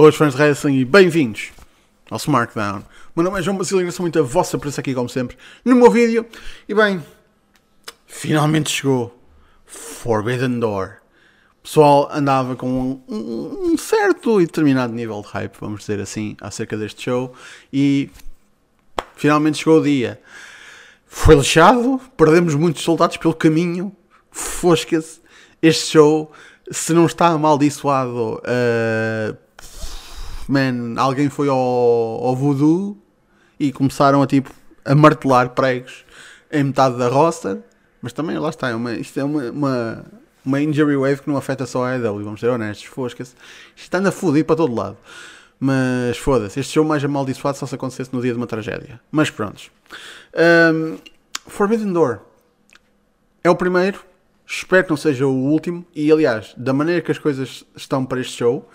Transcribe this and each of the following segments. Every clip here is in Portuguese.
Boas fãs de wrestling e bem-vindos ao Smartdown. Meu nome é João Basílio e sou muito a vossa presença aqui, como sempre, no meu vídeo. E bem, finalmente chegou Forbidden Door. O pessoal andava com um, um- um certo e determinado nível de hype, vamos dizer assim, acerca deste show. E finalmente chegou o dia. Foi lixado, perdemos muitos soldados pelo caminho. Fosca-se. Este show, se não está amaldiçoado, uh, man, alguém foi ao, ao voodoo e começaram a tipo a martelar pregos em metade da roster. Mas também lá está, é uma, isto é uma, uma, uma injury wave que não afeta só a AEW, vamos ser honestos, fosca-se. Isto anda fudido para todo lado. Mas foda-se, este show mais amaldiçoado só se acontecesse no dia de uma tragédia. Mas prontos. Um, Forbidden Door é o primeiro, espero que não seja o último. E aliás, da maneira que as coisas estão para este show,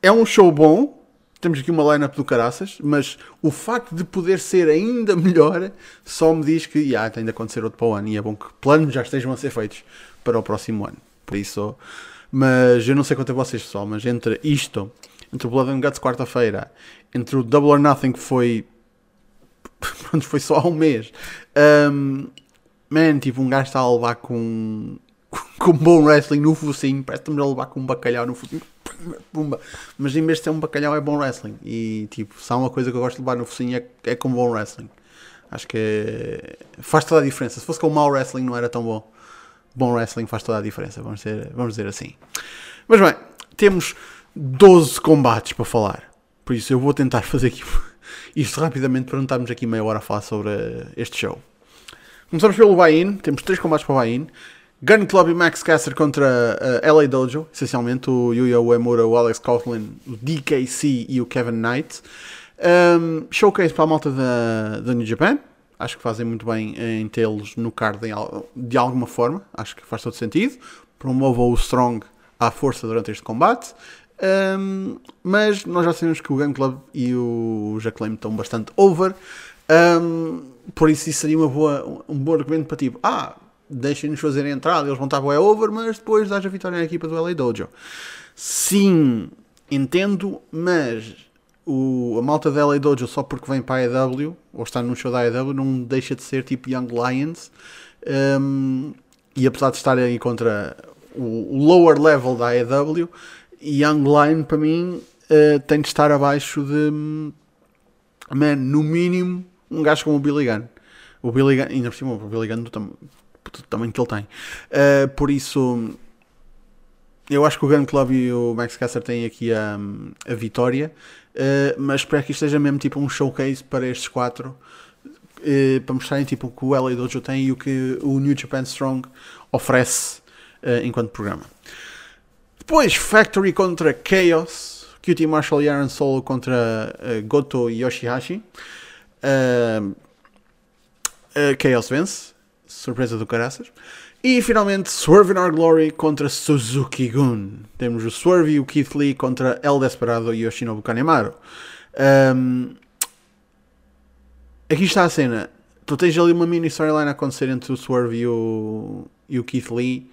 é um show bom. Temos aqui uma line-up do caraças, mas o facto de poder ser ainda melhor só me diz que yeah, tem de acontecer outro para o ano. E é bom que planos já estejam a ser feitos para o próximo ano. Por isso, mas eu não sei quanto é vocês, pessoal, mas entre isto, entre o Blood and Guts quarta-feira, entre o Double or Nothing que foi pronto, foi só há um mês. Um, man, tipo, um gajo está a levar com, com bom wrestling no focinho, parece-me a levar com um bacalhau no focinho. Pumba. Mas em vez de ser um bacalhau é bom wrestling. E tipo, se há uma coisa que eu gosto de levar no focinho é, é com bom wrestling. Acho que é- faz toda a diferença. Se fosse com mau wrestling não era tão bom. Bom wrestling faz toda a diferença, vamos dizer, vamos dizer assim. Mas bem, temos 12 combates para falar. Por isso eu vou tentar fazer aqui isto rapidamente para não estarmos aqui meia hora a falar sobre este show. Começamos pelo buy-in, temos três combates para o buy-in. Gun Club e Max Caster contra eh, LA Dojo, essencialmente o Yuya Uemura, o Alex Coughlin, o DKC e o Kevin Knight. Um, showcase para a malta da, da New Japan. Acho que fazem muito bem em tê-los no card al- de alguma forma. Acho que faz todo sentido. Promovam o Strong à força durante este combate. Um, mas nós já sabemos que o Gun Club e o Jacqueline estão bastante over. Um, por isso isso seria uma boa, um bom argumento para tipo, ah, deixem-nos fazer a entrada, eles vão estar bué over, mas depois dás a vitória à equipa do LA Dojo. Sim, entendo, mas o, a malta da LA Dojo só porque vem para a AEW, ou está num show da AEW, não deixa de ser tipo Young Lions. Um, e apesar de estar aí contra o, o lower level da AEW, Young Lion para mim uh, tem de estar abaixo de hum, man, no mínimo um gajo como o Billy Gunn. O Billy Gunn, ainda por cima, o Billy Gunn do, tam do tamanho que ele tem. Uh, por isso, eu acho que o Gun Club e o Max Caster têm aqui a, a vitória, uh, mas espero que isto seja mesmo tipo um showcase para estes quatro, uh, para mostrarem tipo, o que o LA Dojo tem e o que o New Japan Strong oferece enquanto programa. Depois, Factory contra Chaos, QT Marshall e Aaron Solo contra Goto e Yoshihashi. Uh, Chaos vence, surpresa do caraças. E finalmente Swerve in Our Glory contra Suzuki Gun. Temos o Swerve e o Keith Lee contra El Desperado e Yoshinobu Kanemaru. Um, aqui está a cena. Tu tens ali uma mini storyline a acontecer entre o Swerve e o, e o Keith Lee.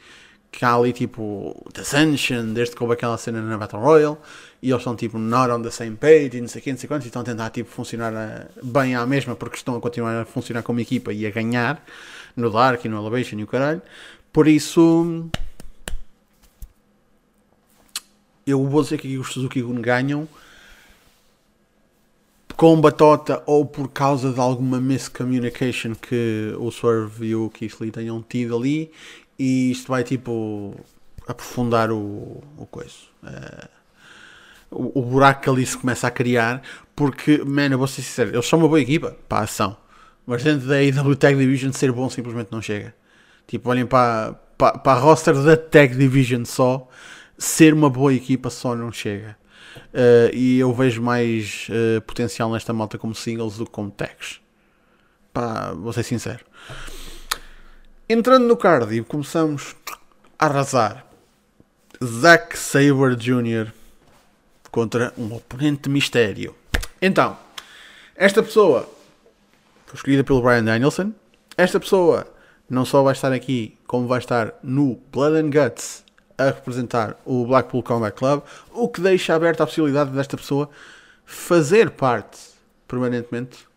Que há ali tipo The Ascension, desde que houve aquela cena na Battle Royale. E eles estão tipo not on the same page e não sei o que, não sei quantos. E estão a tentar tipo funcionar eh, bem à mesma porque estão a continuar a funcionar como equipa e a ganhar no Dark e no Elevation e o caralho. Por isso, eu vou dizer que os Suzuki Gun ganham com batota ou por causa de alguma miscommunication que o Swerve e o Lee tenham tido ali. E isto vai tipo aprofundar o, o. Eh, o, o buraco que ali se começa a criar. Porque, mano, eu vou ser sincero, eles são uma boa equipa para a ação. Mas dentro da AEW Tag Division ser bom simplesmente não chega. Tipo, olhem para, para, para a roster da Tag Division só. Ser uma boa equipa só não chega. Uh, e eu vejo mais uh, potencial nesta malta como singles do que como tags. Pá, vou ser sincero. Entrando no cardio, começamos a arrasar. Zack Sabre Jr. contra um oponente mistério. Então, esta pessoa escolhida pelo Brian Danielson. Esta pessoa não só vai estar aqui, como vai estar no Blood and Guts a representar o Blackpool Combat Club, o que deixa aberta a possibilidade desta pessoa fazer parte permanentemente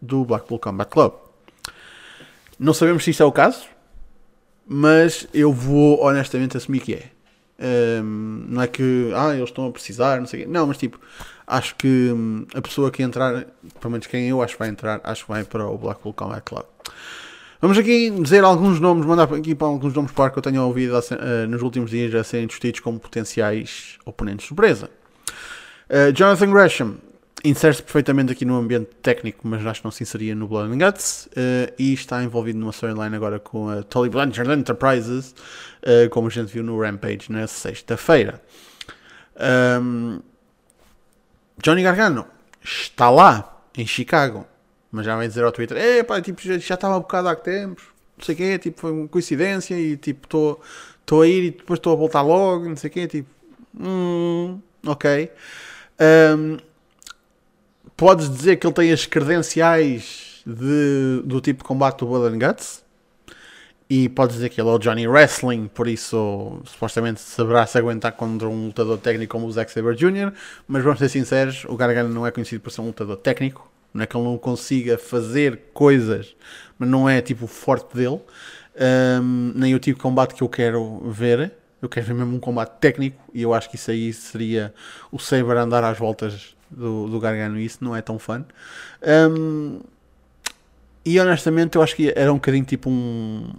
do Blackpool Combat Club. Não sabemos se isto é o caso, mas eu vou honestamente assumir que é. Um, não é que ah, eles estão a precisar, não sei o quê. Não, mas tipo, acho que hum, a pessoa que entrar, pelo menos quem eu acho que vai entrar, acho que vai para o Blackpool Combat Club. Vamos aqui dizer alguns nomes, mandar aqui para alguns nomes para que eu tenha ouvido uh, nos últimos dias a serem discutidos como potenciais oponentes de surpresa. Uh, Jonathan Gresham insere-se perfeitamente aqui no ambiente técnico, mas acho que não se inseria no Blood and Guts uh, e está envolvido numa storyline agora com a Tully Blanchard Enterprises, como a gente viu no Rampage na sexta-feira. Um, Johnny Gargano está lá, em Chicago, mas já vai dizer ao Twitter: é pá, tipo, já, já estava um bocado há tempos, não sei o quê, tipo, foi uma coincidência e tipo, estou a ir e depois estou a voltar logo, não sei o quê, tipo, hum, ok. Um, podes dizer que ele tem as credenciais de, do tipo de combate do Blood and Guts? E podes dizer que ele é o Johnny Wrestling, por isso supostamente saberá se aguentar contra um lutador técnico como o Zack Sabre Jr. Mas vamos ser sinceros, o Gargano não é conhecido por ser um lutador técnico. Não é que ele não consiga fazer coisas, mas não é tipo o forte dele. Um, nem o tipo de combate que eu quero ver. Eu quero ver mesmo um combate técnico e eu acho que isso aí seria o Saber andar às voltas do, do Gargano e isso não é tão fã. E honestamente eu acho que era um bocadinho tipo um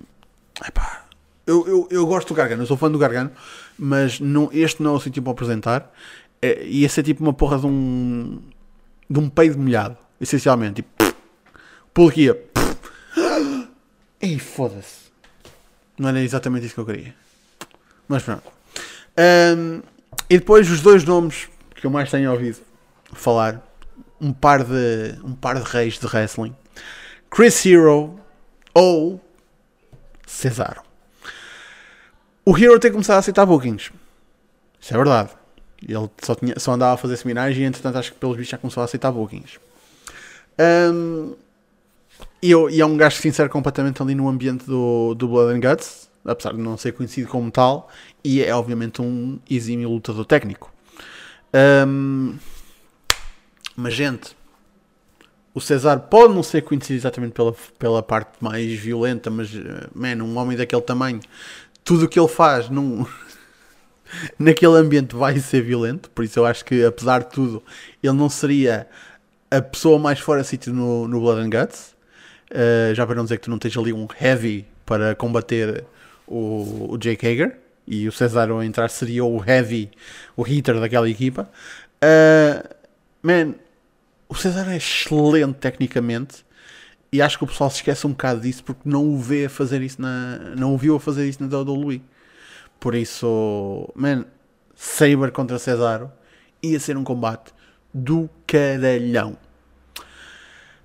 Epá, eu, eu, eu gosto do Gargano, eu sou fã do Gargano, mas não, este não é o sítio para apresentar. É, ia ser tipo uma porra de um. de um peido molhado, essencialmente. Tipo, aqui, Ei, foda-se. Não era exatamente isso que eu queria. Mas pronto. Um, e depois os dois nomes que eu mais tenho ouvido falar. Um par de, um par de reis de wrestling. Chris Hero ou Cesaro. O Hero tem começado a aceitar bookings. Isso é verdade. Ele só, tinha, só andava a fazer seminários e entretanto acho que pelos bichos já começou a aceitar bookings. Um, e, eu, e é um gajo que se insere completamente ali no ambiente do, do Blood and Guts, apesar de não ser conhecido como tal, e é obviamente um exímio lutador técnico. Um, mas gente, o César pode não ser conhecido exatamente pela, pela parte mais violenta, mas, eh, man, um homem daquele tamanho, tudo o que ele faz num, naquele ambiente vai ser violento. Por isso eu acho que, apesar de tudo, ele não seria a pessoa mais fora sítio no, no Blood and Guts. Uh, já para não dizer que tu não tens ali um heavy para combater o, o Jake Hager. E o César ao entrar seria o heavy, o hitter daquela equipa. Uh, man, o César é excelente tecnicamente e acho que o pessoal se esquece um bocado disso porque não o vê a fazer isso na. não o viu a fazer isso na WWE. Por isso, man, Saber contra Cesaro ia ser um combate do caralhão.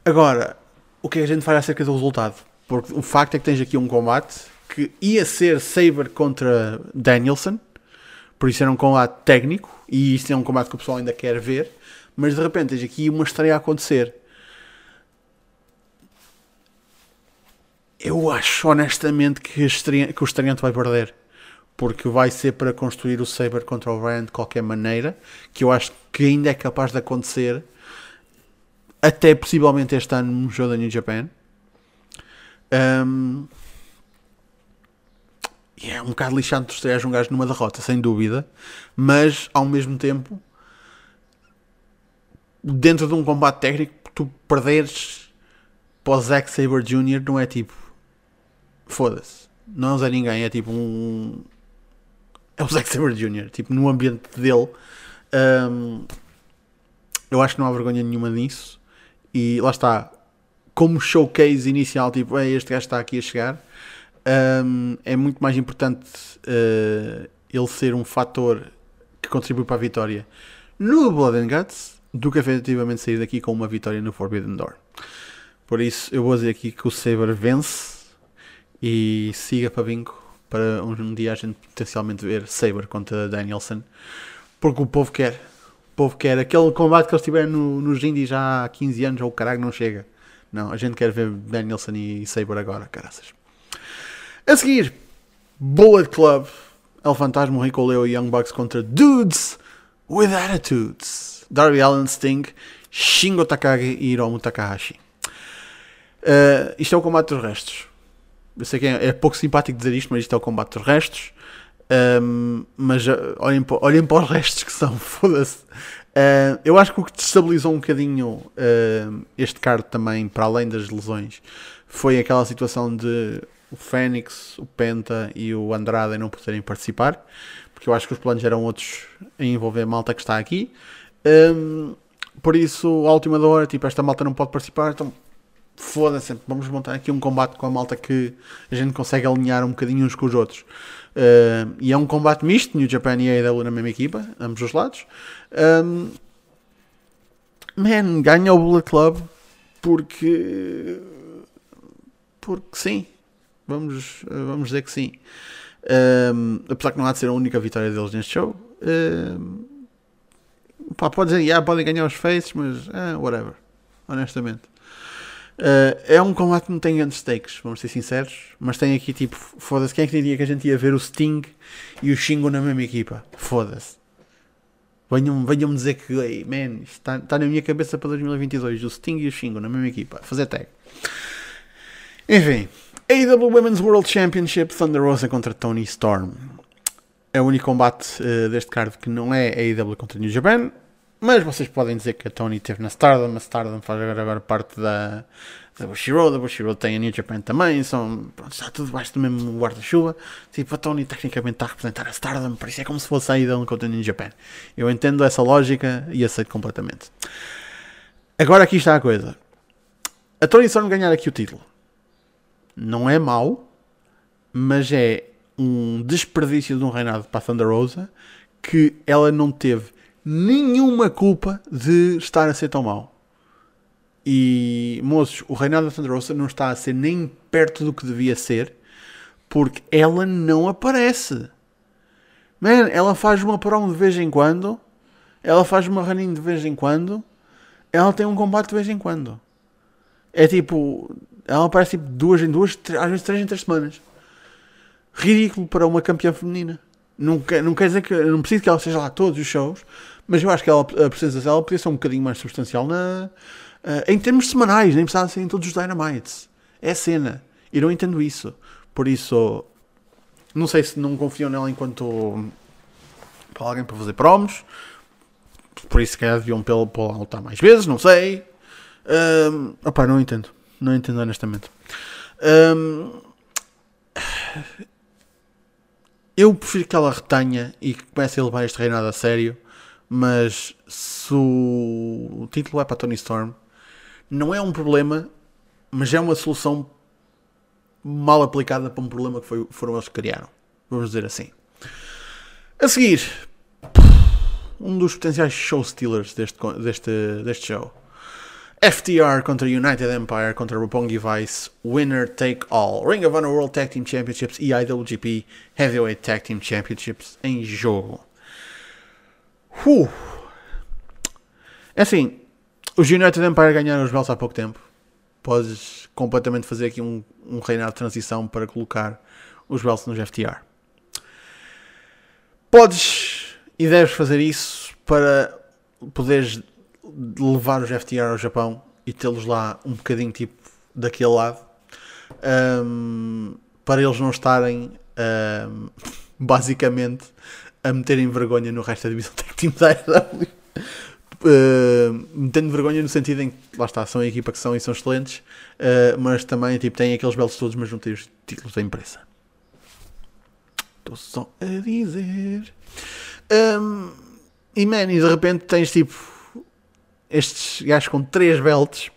Agora, o que é que a gente faz acerca do resultado? Porque o facto é que tens aqui um combate que ia ser Saber contra Danielson, por isso era um combate técnico, e isto é um combate que o pessoal ainda quer ver mas de repente tens aqui uma estreia a acontecer. Eu acho honestamente que, que o estreante vai perder. Porque vai ser para construir o Saber contra o Ryan de qualquer maneira. Que eu acho que ainda é capaz de acontecer. Até possivelmente este ano no jogo da New Japan. Um, é um bocado lixado de estrear um gajo numa derrota, sem dúvida. Mas ao mesmo tempo dentro de um combate técnico, tu perderes para o Zack Sabre Jr. não é tipo foda-se, não é ninguém, é tipo um é o Zack Sabre Jr. Tipo, no ambiente dele, um, eu acho que não há vergonha nenhuma nisso. E lá está, como showcase inicial, tipo, é, este gajo está aqui a chegar, um, é muito mais importante uh, ele ser um fator que contribui para a vitória no Blood and Guts do que efetivamente sair daqui com uma vitória no Forbidden Door. Por isso, eu vou dizer aqui que o Saber vence e siga para bingo para um dia a gente potencialmente ver Saber contra Danielson, porque o povo quer. O povo quer. Aquele combate que eles tiveram no, nos Indies já há 15 anos, ou o caralho não chega. Não, a gente quer ver Danielson e Saber agora, caraças. A seguir, Bullet Club El Fantasma, Rico Leo e Young Bucks contra Dudes with Attitudes. Darby Allin, Sting, Shingo Takagi e Hiromu Takahashi. Uh, isto é o combate dos restos. Eu sei que é, é, pouco simpático dizer isto, mas isto é o combate dos restos. Um, mas uh, olhem, olhem para os restos que são, foda-se. Uh, eu acho que o que destabilizou um bocadinho este card também, para além das lesões, foi aquela situação de o Fênix, o Penta e o Andrade não poderem participar, porque eu acho que os planos eram outros em envolver a malta que está aqui. Um, por isso, a última hora, tipo, esta malta não pode participar, então foda-se, vamos montar aqui um combate com a malta que a gente consegue alinhar um bocadinho uns com os outros. Uh, e é um combate misto, New Japan e AEW na mesma equipa, ambos os lados. Um, man, ganha o Bullet Club porque. Porque sim. Vamos, vamos dizer que sim. Um, apesar que não há de ser a única vitória deles neste show. Um, pá, pode dizer, yeah, podem ganhar os faces, mas uh, whatever. Honestamente. Uh, é um combate que não tem grandes stakes, vamos ser sinceros, mas tem aqui tipo, foda-se, quem é que diria que a gente ia ver o Sting e o Shingo na mesma equipa? Foda-se. Venham-me venham dizer que, hey, man, está, está na minha cabeça para 2022, o Sting e o Shingo na mesma equipa, fazer tag. Enfim, AEW Women's World Championship, Thunder Rosa contra Tony Storm. É o único combate uh, deste card que não é AEW contra New Japan, mas vocês podem dizer que a Tony esteve na Stardom, a Stardom faz agora, parte da, da Bushiroad, a Bushiroad tem a New Japan também, são, pronto, está tudo debaixo do mesmo guarda-chuva. Tipo, a Tony tecnicamente está a representar a Stardom, por isso é como se fosse a ida contra a New Japan. Eu entendo essa lógica e aceito completamente. Agora aqui está a coisa. A Tony Storm ganhar aqui o título não é mau, mas é um desperdício de um reinado para a Thunder Rosa que ela não teve nenhuma culpa de estar a ser tão mau. E, moços, o Thunder Rosa não está a ser nem perto do que devia ser, porque ela não aparece. Man, ela faz uma prom de vez em quando, ela faz uma running de vez em quando, ela tem um combate de vez em quando. É tipo, ela aparece tipo duas em duas, às vezes três em três semanas. Ridículo para uma campeã feminina. Não quer, não quer dizer que não preciso que ela seja lá todos os shows, mas eu acho que ela, a presença dela podia ser um bocadinho mais substancial na, uh, em termos semanais, nem precisava ser em todos os Dynamites. É cena. E não entendo isso. Por isso, não sei se não confiam nela enquanto para alguém para fazer promos. Por isso, que deviam pelo para lutar mais vezes, não sei. Um, opa, não entendo. Não entendo honestamente. Um, eu prefiro que ela retenha e que comece a levar este reinado a sério mas se o título é para Tony Storm, não é um problema, mas é uma solução mal aplicada para um problema que foi, foram eles que criaram. Vamos dizer assim. A seguir, um dos potenciais show stealers deste, deste, deste show. FTR contra United Empire contra Roppongi Vice, winner take all. Ring of Honor World Tag Team Championships e IWGP Heavyweight Tag Team Championships em jogo. Uh. É assim, os United Empire ganharam os belts há pouco tempo. Podes completamente fazer aqui um, um reinado de transição para colocar os belts nos FTR. Podes e deves fazer isso para poderes levar os FTR ao Japão e tê-los lá um bocadinho tipo daquele lado um, para eles não estarem um, basicamente a meterem vergonha no resto da divisão tech team da AEW. Uh, metendo vergonha no sentido em que, lá está, são a equipa que são e são excelentes, uh, mas também tipo, têm aqueles belos todos, mas não têm os títulos da imprensa. Estou só a dizer. Um, e man, e de repente tens tipo estes gajos com 3 belts.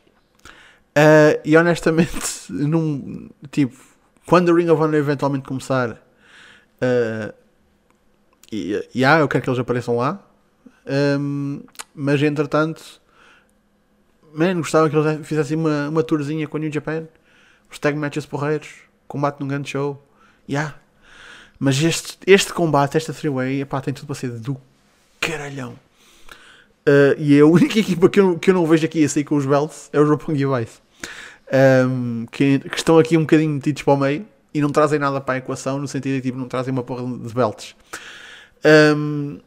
Uh, e honestamente, num, tipo, quando o Ring of Honor eventualmente começar, uh, e, ah, eu quero que eles apareçam lá. Um, mas entretanto, man, gostava que eles fizessem uma, uma tourzinha com a New Japan. Os tag matches porreiros, combate num grande show. Yeah. Mas este, este combate, esta three-way, tem tudo para ser do caralhão. Uh, e a única equipa que eu, que eu não vejo aqui a sair com os belts é os Roppongi Vice. Um, que, que, estão aqui um bocadinho metidos para o meio e não trazem nada para a equação, no sentido de tipo, não trazem uma porra de belts. Um,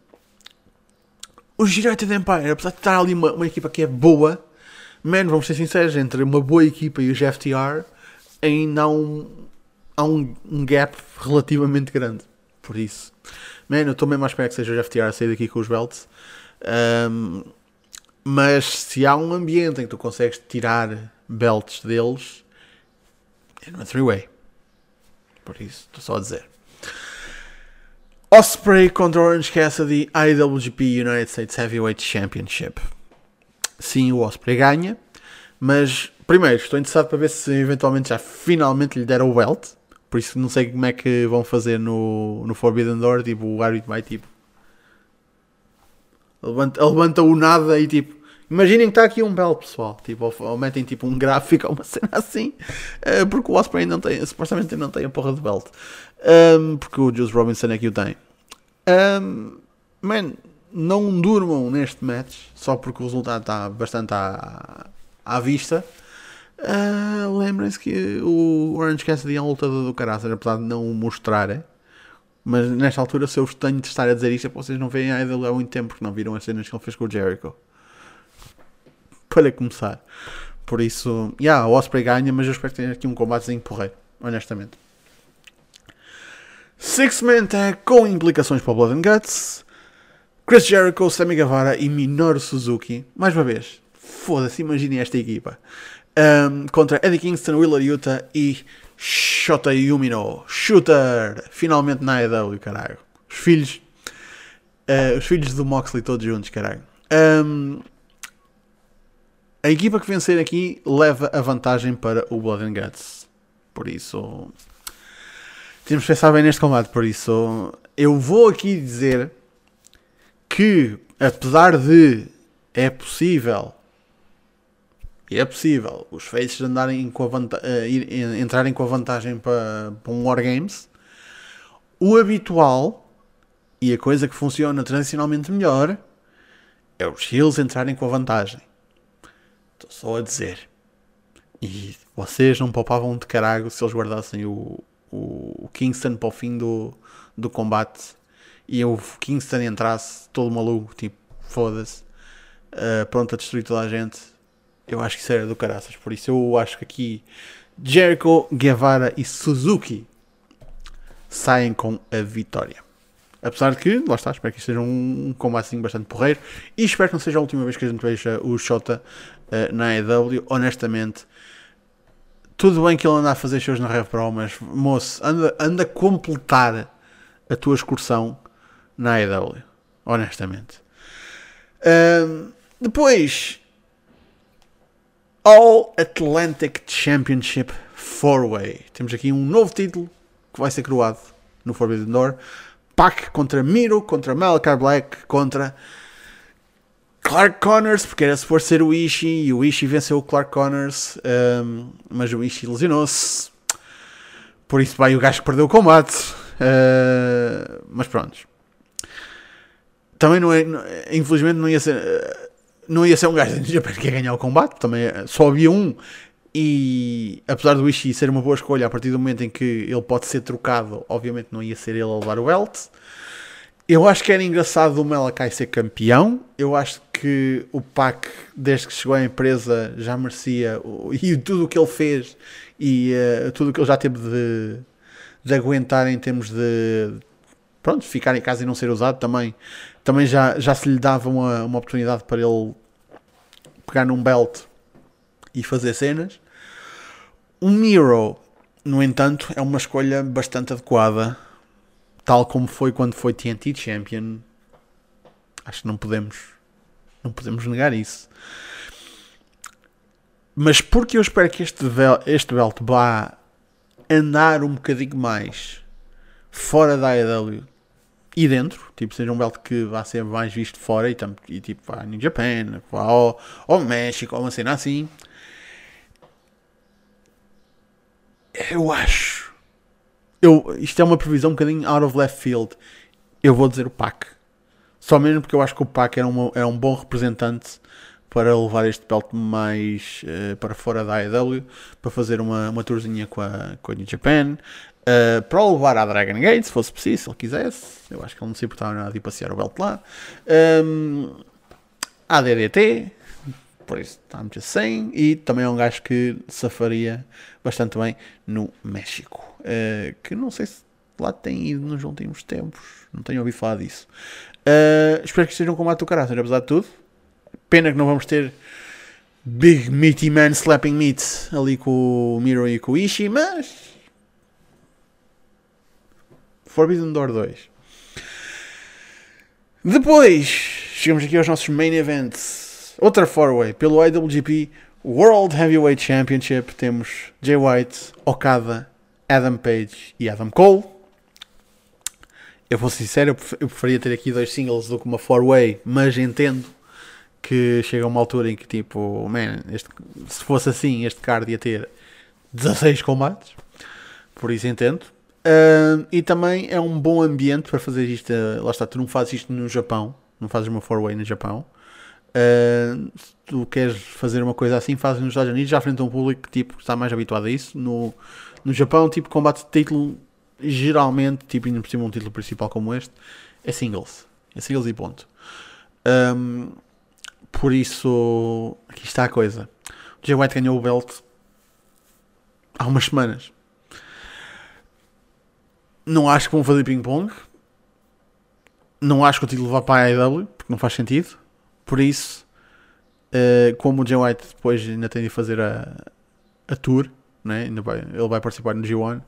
o United Empire, apesar de estar ali uma, uma equipa que é boa, man, vamos ser sinceros, entre uma boa equipa e os FTR, ainda há um, há um, um gap relativamente grande. Por isso, man, eu estou mesmo à espera que seja os FTR a sair daqui com os belts. Um, mas se há um ambiente em que tu consegues tirar belts deles, é no three-way. Por isso, estou só a dizer. Osprey contra Orange Cassidy, IWGP United States Heavyweight Championship. Sim, o Osprey ganha, mas primeiro estou interessado para ver se eventualmente já finalmente lhe deram o belt. Por isso não sei como é que vão fazer no, no Forbidden Door. Tipo, o árbitro vai tipo. Levanta, levanta o nada e tipo. Imaginem que está aqui um belo pessoal. Tipo, ou, ou, metem tipo um gráfico ou uma cena assim. Uh, porque o Osprey não tem, supostamente não tem a porra de belt. Um, porque o Juice Robinson é que o tem. Um, man, não durmam neste match só porque o resultado está bastante à, à vista. Uh, Lembrem-se que o Orange Cassidy é um lutador do caraças, apesar de não o mostrar. Mas nesta altura, se eu tenho de estar a dizer isto, é porque vocês não veem a Idol há muito tempo, porque não viram as cenas que ele fez com o Jericho. Para começar. Por isso, já, yeah, o Osprey ganha, mas eu espero que tenha aqui um combatezinho porreiro, honestamente. Six Man Tag com implicações para o Blood and Guts. Chris Jericho, Sammy Guevara e Minoru Suzuki. Mais uma vez, foda-se, imaginem esta equipa um, contra Eddie Kingston, Willer Utah e Shota Yumino. Shooter! Finalmente na AEW, caralho. Os filhos. Uh, os filhos do Moxley todos juntos, caralho. Um, a equipa que vencer aqui leva a vantagem para o Blood and Guts. Por isso. Temos que pensar bem neste combate. Por isso. Eu vou aqui dizer que, apesar de é possível é possível os faces andarem com a uh, entrarem com a vantagem para, para um Wargames. O habitual e a coisa que funciona tradicionalmente melhor é os heels entrarem com a vantagem. Estou só a dizer. E vocês não poupavam de carago se eles guardassem o, o, o Kingston para o fim do, do combate e o Kingston entrasse todo maluco, tipo, foda-se, uh, pronto a destruir toda a gente eu acho que isso era do caraças. Por isso eu acho que aqui Jericho, Guevara e Suzuki saem com a vitória. Apesar de que, lá está, espero que isto seja um combate assim bastante porreiro. E espero que não seja a última vez que a gente veja o Shota uh, na AEW. Honestamente, tudo bem que ele anda a fazer shows na Rev Pro, mas moço, anda, anda a completar a tua excursão na AEW. Honestamente. Uh, depois, All Atlantic Championship Four-Way. Temos aqui um novo título que vai ser coroado no Forbidden Door. Pac contra Miro, contra Malachi Black, contra Clark Connors, porque era suposto ser o Ishii e o Ishii venceu o Clark Connors, um, mas o Ishii lesionou-se. Por isso vai o gajo que perdeu o combate. Uh, mas pronto. Também não é, infelizmente não ia ser. Uh, não ia ser um gajo de que ia ganhar o combate, também eh, só havia um. E apesar do Ishii ser uma boa escolha, a partir do momento em que ele pode ser trocado, obviamente não ia ser ele a levar o belt. Eu acho que era engraçado o Malakai ser campeão. Eu acho que o Pac, desde que chegou à empresa, já merecia. E tudo o que ele fez e uh, tudo o que ele já teve de, de aguentar em termos de pronto, ficar em casa e não ser usado também, também já, já se lhe dava uma, uma oportunidade para ele pegar num belt e fazer cenas. O Miro, no entanto, é uma escolha bastante adequada, tal como foi quando foi TNT Champion. Acho que não podemos, não podemos negar isso. Mas porque eu espero que este, este belt vá andar um bocadinho mais fora da AEW e dentro, tipo, seja um belt que vá ser mais visto fora e, e tipo, vá no Japan, vá ao, ao México, ou uma cena assim. Eu acho. Eu, isto é uma previsão um bocadinho out of left field. Eu vou dizer o Pac. Só mesmo porque eu acho que o Pac era, uma, era um bom representante para levar este belt mais uh, para fora da AEW, para fazer uma, uma tourzinha com a, com a New Japan, uh, para o levar à Dragon Gate, se fosse preciso, se ele quisesse. Eu acho que ele não se importava nada de ir passear o belt lá. Um, à DDT, por isso I'm just saying. E também é um gajo que safaria bastante bem no México. Uh, que não sei se lá tem ido nos últimos tempos, não tenho ouvido falar disso. Espero que seja um combate do caráter, apesar de tudo. Pena que não vamos ter Big Meaty Man Slapping Meat ali com o Miro e com o Ishii, mas. Forbidden Door 2. Depois, chegamos aqui aos nossos main events. Outra 4-way pelo IWGP World Heavyweight Championship. Temos Jay White, Okada, Adam Page e Adam Cole. Eu vou ser sincero, eu preferia ter aqui dois singles do que uma 4-way, mas entendo que chega a uma altura em que tipo, man, este, se fosse assim, este card ia ter 16 combates, por isso entendo. Uh, e também é um bom ambiente para fazer isto. Uh, lá está, tu não fazes isto no Japão, não fazes uma four-way no Japão. Uh, se tu queres fazer uma coisa assim, fazes nos Estados Unidos, já frente a um público que tipo, está mais habituado a isso. No, no Japão, tipo, combate de título, geralmente, tipo, ainda por cima um título principal como este, é singles. É singles e ponto. Um, por isso, aqui está a coisa. O Jay White ganhou o belt há umas semanas. Não acho que vão fazer ping-pong. Não acho que o título vá para a AEW, porque não faz sentido. Por isso, uh, como o Jay White depois ainda tem de fazer a, a tour, né? ainda vai, ele vai participar no G1.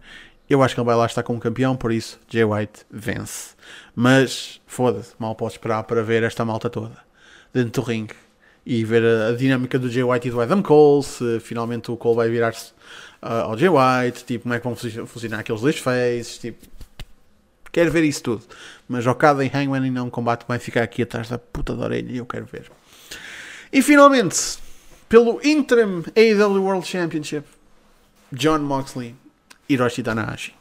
Eu acho que ele vai lá estar como campeão, por isso Jay White vence. Mas foda-se, mal posso esperar para ver esta malta toda dentro do ringue e ver a, a, dinâmica do Jay White e do Adam Cole, se finalmente o Cole vai virar-se uh, ao Jay White, tipo, como é que vão funcionar aqueles dois faces, tipo, quero ver isso tudo. Mas Okada e Hangman ainda é um combate que vai ficar aqui atrás da puta da orelha e eu quero ver. E finalmente, pelo Interim AEW World Championship, John Moxley, Hiroshi Tanahashi.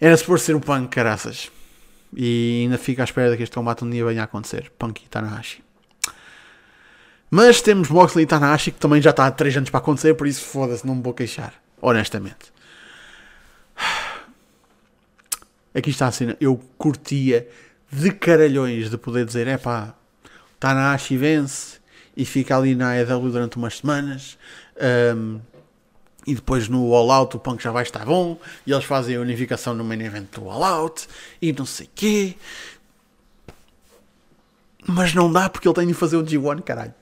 Era suposto ser um punk, caraças. E ainda fico à espera de que este combate um dia venha a acontecer. Punk e Tanahashi. Mas temos Moxley e Tanahashi que também já está há 3 anos para acontecer, por isso foda-se, não me vou queixar. Honestamente. Aqui está a cena. Eu curtia de caralhões de poder dizer: é pá, Tanahashi vence e fica ali na AEW durante umas semanas. Um, e depois no All Out o Punk já vai estar bom e eles fazem a unificação no main event do All Out e não sei quê. Mas não dá porque ele tem de fazer o G1, caralho.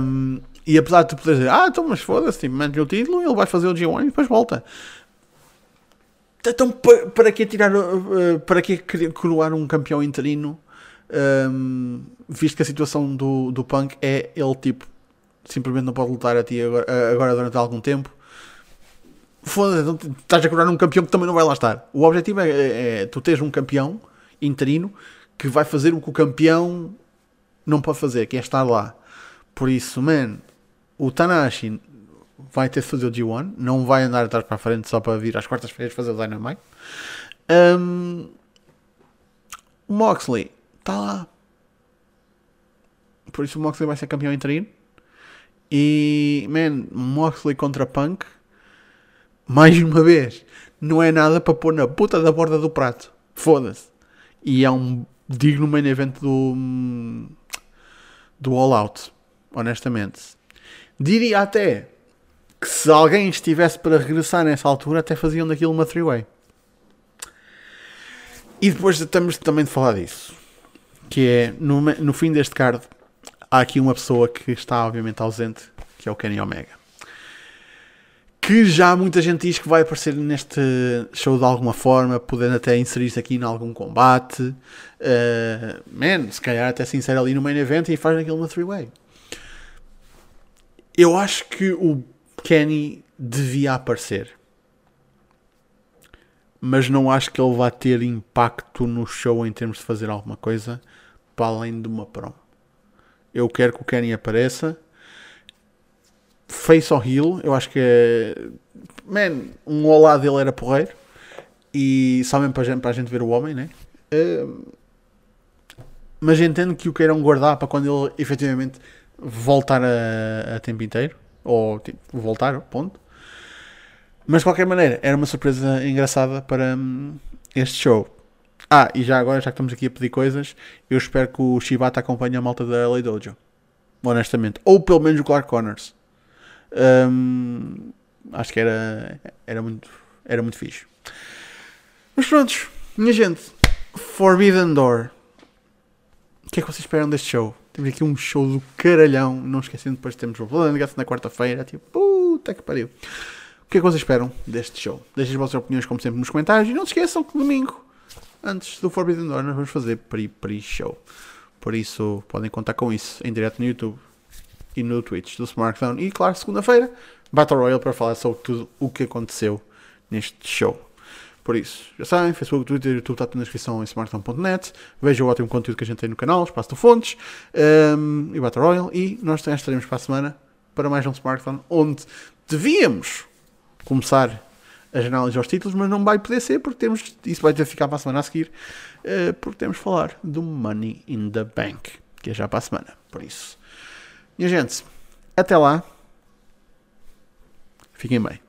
Um, e apesar de tu poderes dizer, ah, então, mas foda-se, tipo, mantém o título, ele vai fazer o G1 e depois volta. Então, para, para que tirar, uh, para que coroar um campeão interino, um, visto que a situação do, do Punk é ele, tipo, simplesmente não pode lutar a ti agora, agora durante algum tempo. Foda-se, estás a coroar um campeão que também não vai lá estar. O objetivo é, é, é tu teres um campeão interino que vai fazer o que o campeão não pode fazer, que é estar lá. Por isso, man, o Tanahashi vai ter de fazer o G1, não vai andar atrás para a frente só para vir às quartas-feiras fazer o Dynamite. Um, o Moxley está lá. Por isso o Moxley vai ser campeão interino. E, man, Moxley contra Punk, mais uma vez, não é nada para pôr na puta da borda do prato. Foda-se. E é um digno main event do, do All Out honestamente. Diria até que se alguém estivesse para regressar nessa altura, até faziam daquilo uma three-way. E depois estamos também de falar disso. Que é, no, no fim deste card, há aqui uma pessoa que está obviamente ausente, que é o Kenny Omega. Que já muita gente diz que vai aparecer neste show de alguma forma, podendo até inserir-se aqui em algum combate. Uh, man, se calhar até se insere ali no main event e faz aquilo uma three-way. Eu acho que o Kenny devia aparecer. Mas não acho que ele vá ter impacto no show em termos de fazer alguma coisa para além de uma promo. Eu quero que o Kenny apareça. Face ou heel, eu acho que é. Man, um olá dele era porreiro. E só mesmo para a gente, para a gente ver o homem, né? Uh, mas entendo que o queiram guardar para quando ele efetivamente voltar a, a tempo inteiro, ou tipo, voltar, ponto. Mas de qualquer maneira, era uma surpresa engraçada para hum, este show. Ah, e já agora, já que estamos aqui a pedir coisas, eu espero que o Shibata acompanhe a malta da LA Dojo. Honestamente. Ou pelo menos o Clark Connors. Hum, acho que era, era, muito, era muito fixe. Mas prontos, minha gente. Forbidden Door. O que é que vocês esperam deste show? Temos aqui um show do caralhão. Não esquecendo, depois temos o Blood na quarta-feira. Tipo, puta que pariu. O que é que vocês esperam deste show? Deixem as vossas opiniões, como sempre, nos comentários. E não se esqueçam que domingo, antes do Forbidden Door, nós vamos fazer pre-show. Por isso, podem contar com isso em direto no YouTube e no Twitch do Smartphone. E, claro, segunda-feira, Battle Royale para falar sobre tudo o que aconteceu neste show. Por isso, já sabem, Facebook, Twitter, YouTube está tudo na descrição em smartphone.net. Vejam o ótimo conteúdo que a gente tem no canal, Espaço de Fontes um, e Battle Royale. E nós estaremos para a semana para mais um smartphone onde devíamos começar as análises aos títulos, mas não vai poder ser porque temos, isso vai ter de ficar para a semana a seguir, uh, porque temos de falar do Money in the Bank, que é já para a semana. Por isso, minha gente, até lá, fiquem bem.